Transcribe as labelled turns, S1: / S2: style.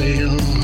S1: fail.